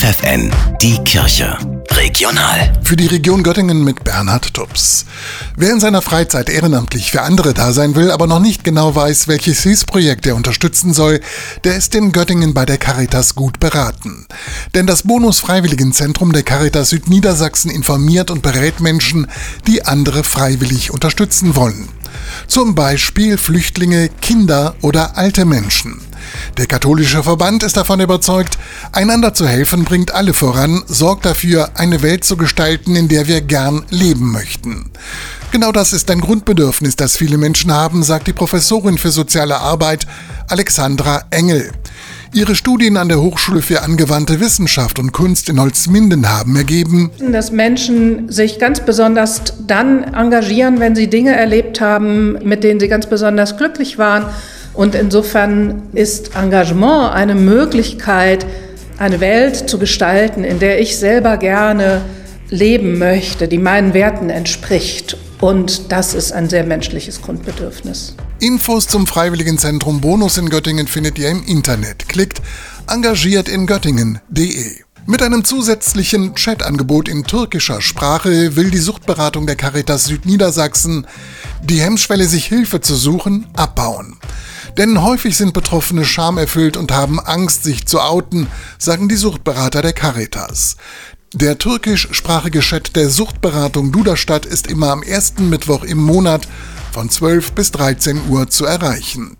FFN, die Kirche. Regional. Für die Region Göttingen mit Bernhard Tubbs. Wer in seiner Freizeit ehrenamtlich für andere da sein will, aber noch nicht genau weiß, welches Hilfsprojekt er unterstützen soll, der ist in Göttingen bei der Caritas gut beraten. Denn das Bonus-Freiwilligenzentrum der Caritas Südniedersachsen informiert und berät Menschen, die andere freiwillig unterstützen wollen. Zum Beispiel Flüchtlinge, Kinder oder alte Menschen. Der katholische Verband ist davon überzeugt, einander zu helfen bringt alle voran, sorgt dafür, eine Welt zu gestalten, in der wir gern leben möchten. Genau das ist ein Grundbedürfnis, das viele Menschen haben, sagt die Professorin für soziale Arbeit Alexandra Engel. Ihre Studien an der Hochschule für angewandte Wissenschaft und Kunst in Holzminden haben ergeben, dass Menschen sich ganz besonders dann engagieren, wenn sie Dinge erlebt haben, mit denen sie ganz besonders glücklich waren. Und insofern ist Engagement eine Möglichkeit, eine Welt zu gestalten, in der ich selber gerne leben möchte, die meinen Werten entspricht. Und das ist ein sehr menschliches Grundbedürfnis. Infos zum Freiwilligenzentrum Bonus in Göttingen findet ihr im Internet. Klickt engagiertingöttingen.de. Mit einem zusätzlichen Chatangebot in türkischer Sprache will die Suchtberatung der Caritas Südniedersachsen die Hemmschwelle, sich Hilfe zu suchen, abbauen. Denn häufig sind Betroffene schamerfüllt und haben Angst, sich zu outen, sagen die Suchtberater der Caritas. Der türkischsprachige Chat der Suchtberatung Duderstadt ist immer am ersten Mittwoch im Monat von 12 bis 13 Uhr zu erreichen.